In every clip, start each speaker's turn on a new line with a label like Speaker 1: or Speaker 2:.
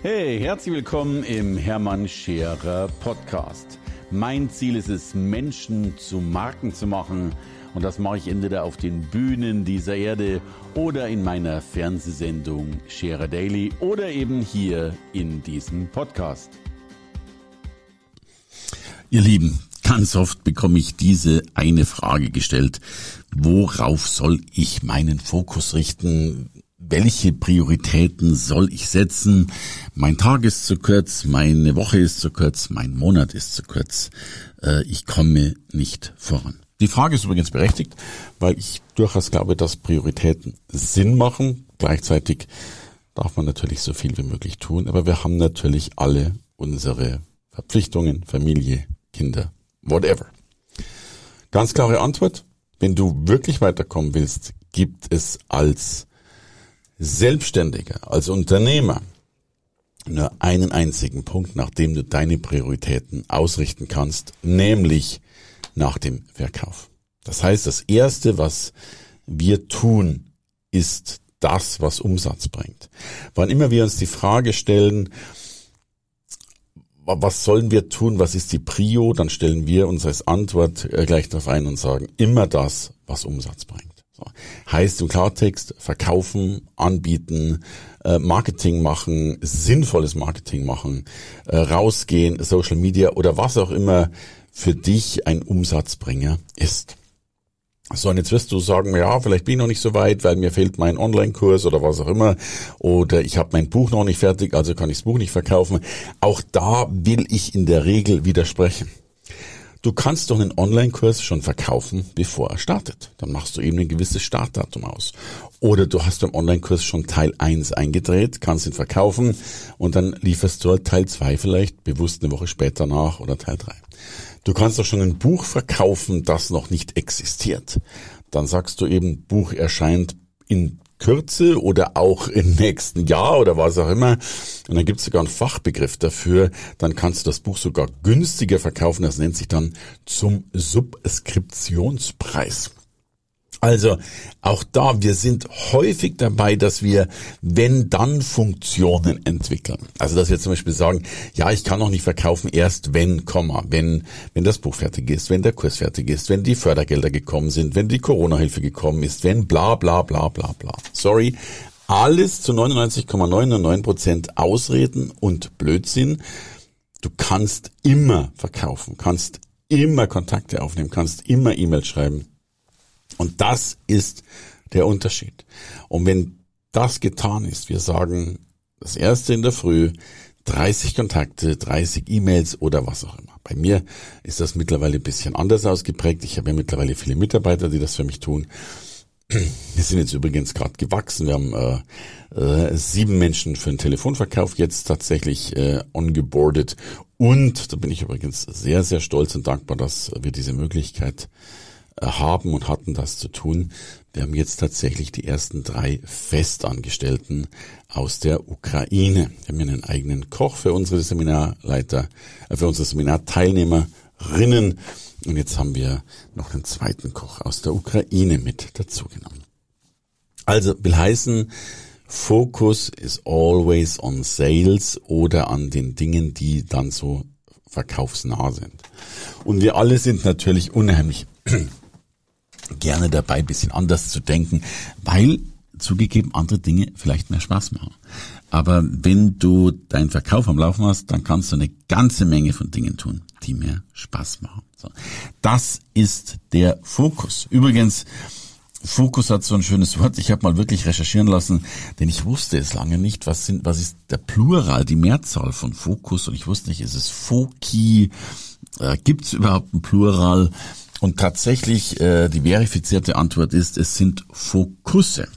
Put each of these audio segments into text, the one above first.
Speaker 1: Hey, herzlich willkommen im Hermann Scherer Podcast. Mein Ziel ist es, Menschen zu Marken zu machen. Und das mache ich entweder auf den Bühnen dieser Erde oder in meiner Fernsehsendung Scherer Daily oder eben hier in diesem Podcast. Ihr Lieben, ganz oft bekomme ich diese eine Frage gestellt. Worauf soll ich meinen Fokus richten? Welche Prioritäten soll ich setzen? Mein Tag ist zu kurz, meine Woche ist zu kurz, mein Monat ist zu kurz. Äh, ich komme nicht voran. Die Frage ist übrigens berechtigt, weil ich durchaus glaube, dass Prioritäten Sinn machen. Gleichzeitig darf man natürlich so viel wie möglich tun, aber wir haben natürlich alle unsere Verpflichtungen, Familie, Kinder, whatever. Ganz klare Antwort. Wenn du wirklich weiterkommen willst, gibt es als Selbstständiger, als Unternehmer nur einen einzigen Punkt, nach dem du deine Prioritäten ausrichten kannst, nämlich nach dem Verkauf. Das heißt, das Erste, was wir tun, ist das, was Umsatz bringt. Wann immer wir uns die Frage stellen, was sollen wir tun, was ist die Prio, dann stellen wir uns als Antwort äh, gleich darauf ein und sagen, immer das, was Umsatz bringt. So. Heißt im Klartext verkaufen, anbieten, äh, Marketing machen, sinnvolles Marketing machen, äh, rausgehen, Social Media oder was auch immer für dich ein Umsatzbringer ist. So, und jetzt wirst du sagen, ja, vielleicht bin ich noch nicht so weit, weil mir fehlt mein Online-Kurs oder was auch immer. Oder ich habe mein Buch noch nicht fertig, also kann ich das Buch nicht verkaufen. Auch da will ich in der Regel widersprechen. Du kannst doch einen Online-Kurs schon verkaufen, bevor er startet. Dann machst du eben ein gewisses Startdatum aus. Oder du hast beim Online-Kurs schon Teil 1 eingedreht, kannst ihn verkaufen und dann lieferst du halt Teil 2 vielleicht bewusst eine Woche später nach oder Teil 3. Du kannst doch schon ein Buch verkaufen, das noch nicht existiert. Dann sagst du eben, Buch erscheint in Kürze oder auch im nächsten Jahr oder was auch immer. Und dann gibt es sogar einen Fachbegriff dafür. Dann kannst du das Buch sogar günstiger verkaufen. Das nennt sich dann zum Subskriptionspreis. Also auch da, wir sind häufig dabei, dass wir wenn dann Funktionen entwickeln. Also dass wir zum Beispiel sagen, ja, ich kann noch nicht verkaufen erst wenn, Komma, wenn, wenn das Buch fertig ist, wenn der Kurs fertig ist, wenn die Fördergelder gekommen sind, wenn die Corona-Hilfe gekommen ist, wenn bla bla bla bla bla. Sorry, alles zu 99,99 Prozent Ausreden und Blödsinn. Du kannst immer verkaufen, kannst immer Kontakte aufnehmen, kannst immer E-Mails schreiben und das ist der Unterschied. Und wenn das getan ist, wir sagen das erste in der Früh, 30 Kontakte, 30 E-Mails oder was auch immer. Bei mir ist das mittlerweile ein bisschen anders ausgeprägt. Ich habe ja mittlerweile viele Mitarbeiter, die das für mich tun. Wir sind jetzt übrigens gerade gewachsen. Wir haben äh, äh, sieben Menschen für den Telefonverkauf jetzt tatsächlich äh, ongeboardet. Und da bin ich übrigens sehr, sehr stolz und dankbar, dass wir diese Möglichkeit haben und hatten das zu tun. Wir haben jetzt tatsächlich die ersten drei Festangestellten aus der Ukraine. Wir haben einen eigenen Koch für unsere Seminarleiter, äh, für unsere Seminarteilnehmerinnen. Und jetzt haben wir noch einen zweiten Koch aus der Ukraine mit dazu genommen. Also will heißen, Fokus is always on sales oder an den Dingen, die dann so verkaufsnah sind. Und wir alle sind natürlich unheimlich gerne dabei, bisschen anders zu denken, weil zugegeben andere Dinge vielleicht mehr Spaß machen. Aber wenn du deinen Verkauf am Laufen hast, dann kannst du eine ganze Menge von Dingen tun, die mehr Spaß machen. So. Das ist der Fokus. Übrigens, Fokus hat so ein schönes Wort. Ich habe mal wirklich recherchieren lassen, denn ich wusste es lange nicht. Was sind, was ist der Plural, die Mehrzahl von Fokus? Und ich wusste nicht, ist es Foki? Äh, Gibt es überhaupt ein Plural? Und tatsächlich, äh, die verifizierte Antwort ist, es sind Fokusse.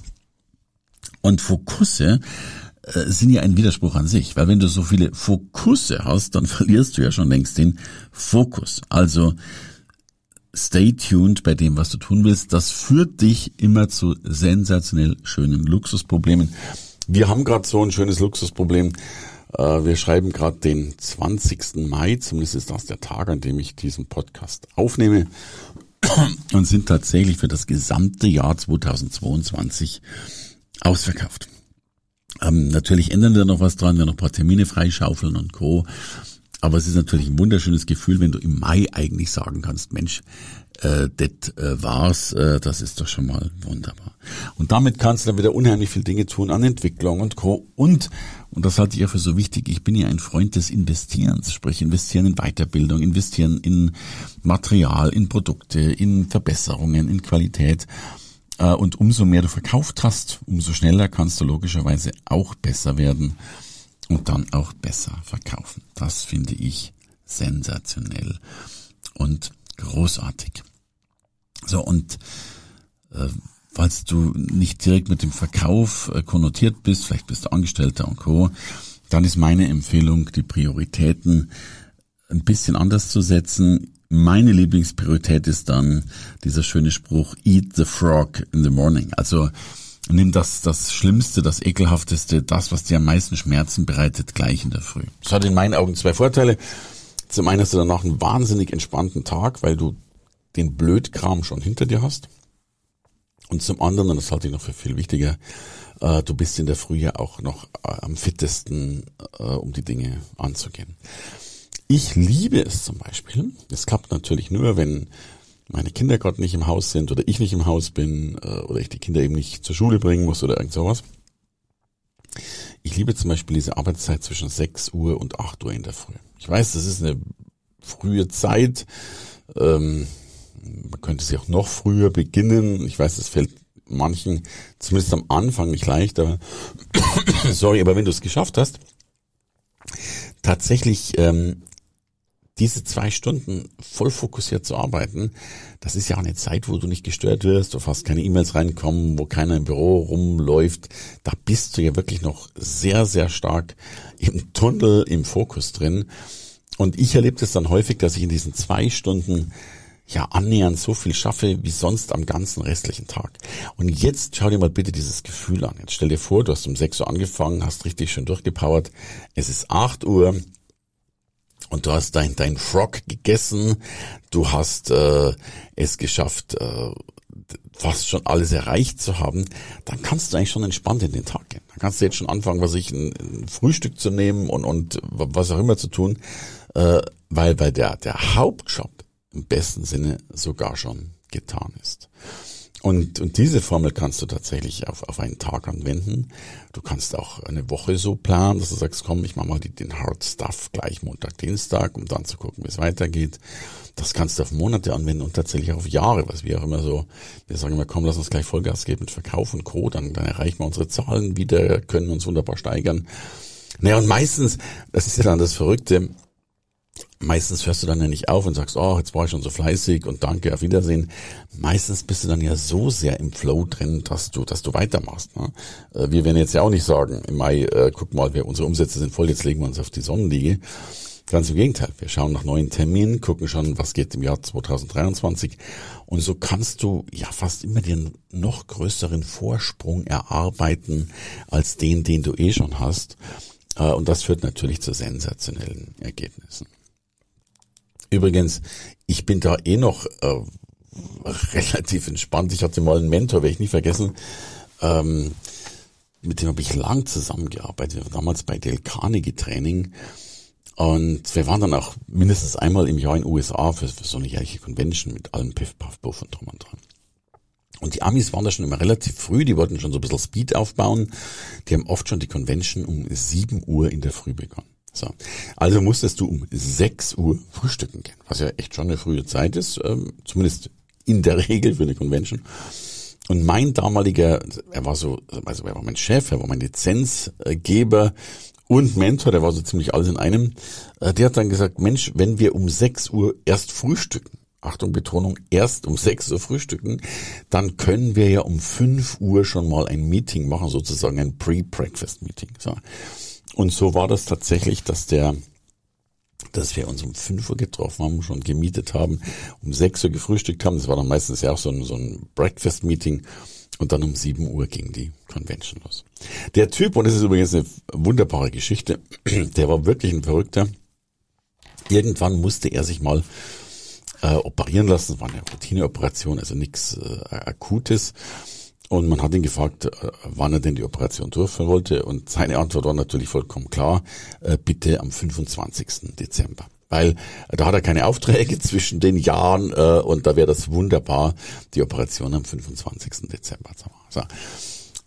Speaker 1: Und Fokusse äh, sind ja ein Widerspruch an sich, weil wenn du so viele Fokusse hast, dann verlierst du ja schon längst den Fokus. Also stay tuned bei dem, was du tun willst. Das führt dich immer zu sensationell schönen Luxusproblemen. Wir haben gerade so ein schönes Luxusproblem. Äh, wir schreiben gerade den 20. Mai, zumindest ist das der Tag, an dem ich diesen Podcast aufnehme und sind tatsächlich für das gesamte Jahr 2022 ausverkauft. Ähm, natürlich ändern wir noch was dran, wir noch ein paar Termine freischaufeln und Co. Aber es ist natürlich ein wunderschönes Gefühl, wenn du im Mai eigentlich sagen kannst, Mensch, äh, das äh, war's, äh, das ist doch schon mal wunderbar. Und damit kannst du dann wieder unheimlich viele Dinge tun an Entwicklung und Co. Und, und das halte ich ja für so wichtig, ich bin ja ein Freund des Investierens, sprich investieren in Weiterbildung, investieren in Material, in Produkte, in Verbesserungen, in Qualität. Äh, und umso mehr du verkauft hast, umso schneller kannst du logischerweise auch besser werden und dann auch besser verkaufen. Das finde ich sensationell und großartig. So, und äh, falls du nicht direkt mit dem Verkauf äh, konnotiert bist, vielleicht bist du Angestellter und Co., dann ist meine Empfehlung, die Prioritäten ein bisschen anders zu setzen. Meine Lieblingspriorität ist dann dieser schöne Spruch, eat the frog in the morning. Also nimm das, das Schlimmste, das Ekelhafteste, das, was dir am meisten Schmerzen bereitet, gleich in der Früh. Das hat in meinen Augen zwei Vorteile. Zum einen hast du danach einen wahnsinnig entspannten Tag, weil du den Blödkram schon hinter dir hast. Und zum anderen, und das halte ich noch für viel wichtiger, äh, du bist in der Früh ja auch noch äh, am fittesten, äh, um die Dinge anzugehen. Ich liebe es zum Beispiel. Es klappt natürlich nur, wenn meine Kinder gerade nicht im Haus sind oder ich nicht im Haus bin äh, oder ich die Kinder eben nicht zur Schule bringen muss oder irgend sowas. Ich liebe zum Beispiel diese Arbeitszeit zwischen 6 Uhr und 8 Uhr in der Früh. Ich weiß, das ist eine frühe Zeit. Ähm, man könnte sie auch noch früher beginnen. Ich weiß, das fällt manchen zumindest am Anfang nicht leicht, aber sorry, aber wenn du es geschafft hast, tatsächlich ähm, diese zwei Stunden voll fokussiert zu arbeiten, das ist ja auch eine Zeit, wo du nicht gestört wirst, wo fast keine E-Mails reinkommen, wo keiner im Büro rumläuft. Da bist du ja wirklich noch sehr, sehr stark im Tunnel, im Fokus drin. Und ich erlebe das dann häufig, dass ich in diesen zwei Stunden ja annähernd so viel schaffe wie sonst am ganzen restlichen Tag. Und jetzt schau dir mal bitte dieses Gefühl an. Jetzt stell dir vor, du hast um 6 Uhr angefangen, hast richtig schön durchgepowert. Es ist 8 Uhr und du hast dein, dein Frog gegessen, du hast äh, es geschafft, äh, fast schon alles erreicht zu haben, dann kannst du eigentlich schon entspannt in den Tag gehen. Dann kannst du jetzt schon anfangen, was ich ein, ein Frühstück zu nehmen und, und was auch immer zu tun, äh, weil bei der, der Hauptjob im besten Sinne sogar schon getan ist. Und, und diese Formel kannst du tatsächlich auf, auf einen Tag anwenden. Du kannst auch eine Woche so planen, dass du sagst, komm, ich mache mal den Hard Stuff gleich Montag, Dienstag, um dann zu gucken, wie es weitergeht. Das kannst du auf Monate anwenden und tatsächlich auf Jahre, was wir auch immer so, wir sagen immer, komm, lass uns gleich Vollgas geben mit Verkauf und Co., dann, dann erreichen wir unsere Zahlen wieder, können uns wunderbar steigern. Naja, und meistens, das ist ja dann das Verrückte, meistens hörst du dann ja nicht auf und sagst, oh, jetzt war ich schon so fleißig und danke, auf Wiedersehen. Meistens bist du dann ja so sehr im Flow drin, dass du, dass du weitermachst. Ne? Äh, wir werden jetzt ja auch nicht sagen, im Mai, äh, guck mal, wir, unsere Umsätze sind voll, jetzt legen wir uns auf die Sonnenliege. Ganz im Gegenteil, wir schauen nach neuen Terminen, gucken schon, was geht im Jahr 2023 und so kannst du ja fast immer den noch größeren Vorsprung erarbeiten als den, den du eh schon hast. Äh, und das führt natürlich zu sensationellen Ergebnissen. Übrigens, ich bin da eh noch äh, relativ entspannt. Ich hatte mal einen Mentor, werde ich nicht vergessen, ähm, mit dem habe ich lang zusammengearbeitet. Damals bei Del Carnegie Training. Und wir waren dann auch mindestens einmal im Jahr in den USA für, für so eine jährliche Convention mit allem Piff, Puff, Puff und drum und dran. Und die Amis waren da schon immer relativ früh, die wollten schon so ein bisschen Speed aufbauen. Die haben oft schon die Convention um 7 Uhr in der Früh begonnen. So. Also musstest du um 6 Uhr frühstücken gehen, was ja echt schon eine frühe Zeit ist, ähm, zumindest in der Regel für eine Convention. Und mein damaliger, er war so, also er war mein Chef, er war mein Lizenzgeber und Mentor, der war so ziemlich alles in einem, äh, der hat dann gesagt, Mensch, wenn wir um 6 Uhr erst frühstücken, Achtung Betonung, erst um 6 Uhr frühstücken, dann können wir ja um 5 Uhr schon mal ein Meeting machen, sozusagen ein Pre-Breakfast-Meeting. So. Und so war das tatsächlich, dass der dass wir uns um 5 Uhr getroffen haben, schon gemietet haben, um 6 Uhr gefrühstückt haben. Das war dann meistens ja auch so ein, so ein Breakfast-Meeting. Und dann um 7 Uhr ging die Convention los. Der Typ, und das ist übrigens eine wunderbare Geschichte, der war wirklich ein Verrückter. Irgendwann musste er sich mal äh, operieren lassen. Das war eine Routineoperation, also nichts äh, Akutes. Und man hat ihn gefragt, äh, wann er denn die Operation durchführen wollte. Und seine Antwort war natürlich vollkommen klar, äh, bitte am 25. Dezember. Weil äh, da hat er keine Aufträge zwischen den Jahren und da wäre das wunderbar, die Operation am 25. Dezember zu machen. So.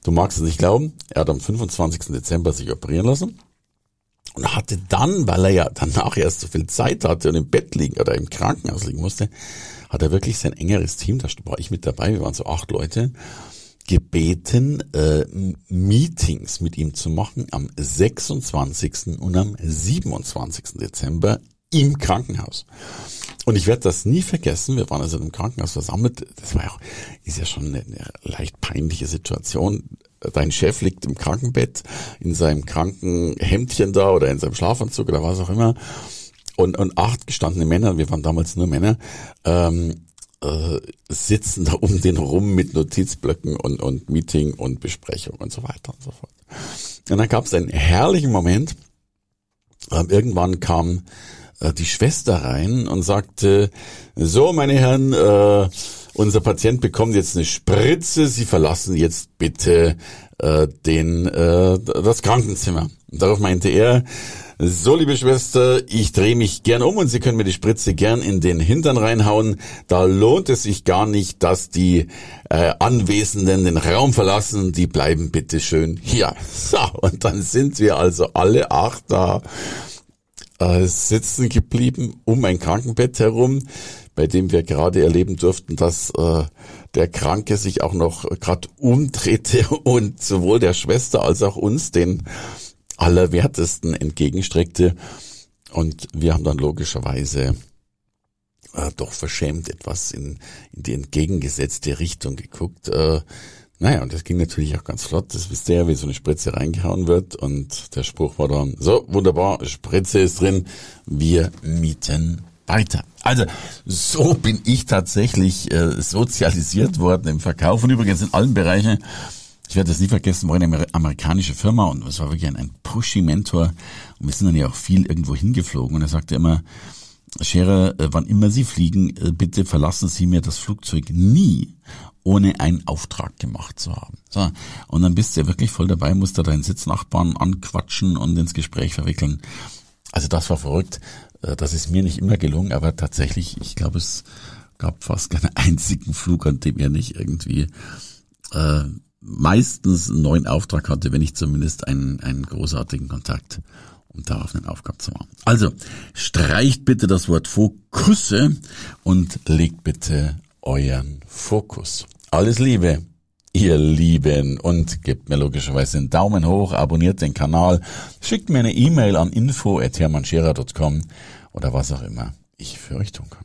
Speaker 1: Du magst es nicht glauben, er hat am 25. Dezember sich operieren lassen und hatte dann, weil er ja danach erst so viel Zeit hatte und im Bett liegen oder im Krankenhaus liegen musste, hat er wirklich sein engeres Team, da war ich mit dabei, wir waren so acht Leute, gebeten, äh, Meetings mit ihm zu machen am 26. und am 27. Dezember im Krankenhaus. Und ich werde das nie vergessen. Wir waren also im Krankenhaus versammelt. Das war ja auch, ist ja schon eine, eine leicht peinliche Situation. Dein Chef liegt im Krankenbett in seinem Krankenhemdchen da oder in seinem Schlafanzug oder was auch immer. Und, und acht gestandene Männer, wir waren damals nur Männer, ähm, äh, sitzen da um den rum mit Notizblöcken und, und Meeting und Besprechung und so weiter und so fort. Und dann gab es einen herrlichen Moment. Ähm, irgendwann kam äh, die Schwester rein und sagte, so meine Herren, äh, unser Patient bekommt jetzt eine Spritze, Sie verlassen jetzt bitte äh, den, äh, das Krankenzimmer. Und darauf meinte er, so, liebe Schwester, ich drehe mich gern um und Sie können mir die Spritze gern in den Hintern reinhauen. Da lohnt es sich gar nicht, dass die äh, Anwesenden den Raum verlassen. Die bleiben bitte schön hier. So, und dann sind wir also alle acht da äh, sitzen geblieben um ein Krankenbett herum, bei dem wir gerade erleben durften, dass äh, der Kranke sich auch noch gerade umdrehte und sowohl der Schwester als auch uns den Allerwertesten entgegenstreckte. Und wir haben dann logischerweise äh, doch verschämt etwas in, in die entgegengesetzte Richtung geguckt. Äh, naja, und das ging natürlich auch ganz flott. Das wisst ihr ja, wie so eine Spritze reingehauen wird. Und der Spruch war dann, so, wunderbar, Spritze ist drin, wir mieten weiter. Also so bin ich tatsächlich äh, sozialisiert worden im Verkauf und übrigens in allen Bereichen. Ich werde das nie vergessen, war eine amerikanische Firma und es war wirklich ein, ein Pushy-Mentor und wir sind dann ja auch viel irgendwo hingeflogen und er sagte immer, Scherer, äh, wann immer Sie fliegen, äh, bitte verlassen Sie mir das Flugzeug nie, ohne einen Auftrag gemacht zu haben. So, und dann bist du ja wirklich voll dabei, musst du deinen Sitznachbarn anquatschen und ins Gespräch verwickeln. Also das war verrückt. Äh, das ist mir nicht immer gelungen, aber tatsächlich, ich glaube, es gab fast keinen einzigen Flug, an dem er nicht irgendwie äh, meistens einen neuen Auftrag hatte, wenn nicht zumindest einen, einen großartigen Kontakt um darauf eine Aufgabe zu machen. Also, streicht bitte das Wort Fokusse und legt bitte euren Fokus. Alles Liebe, ihr Lieben, und gebt mir logischerweise einen Daumen hoch, abonniert den Kanal, schickt mir eine E-Mail an info.hermannscherer.com oder was auch immer ich für euch tun kann.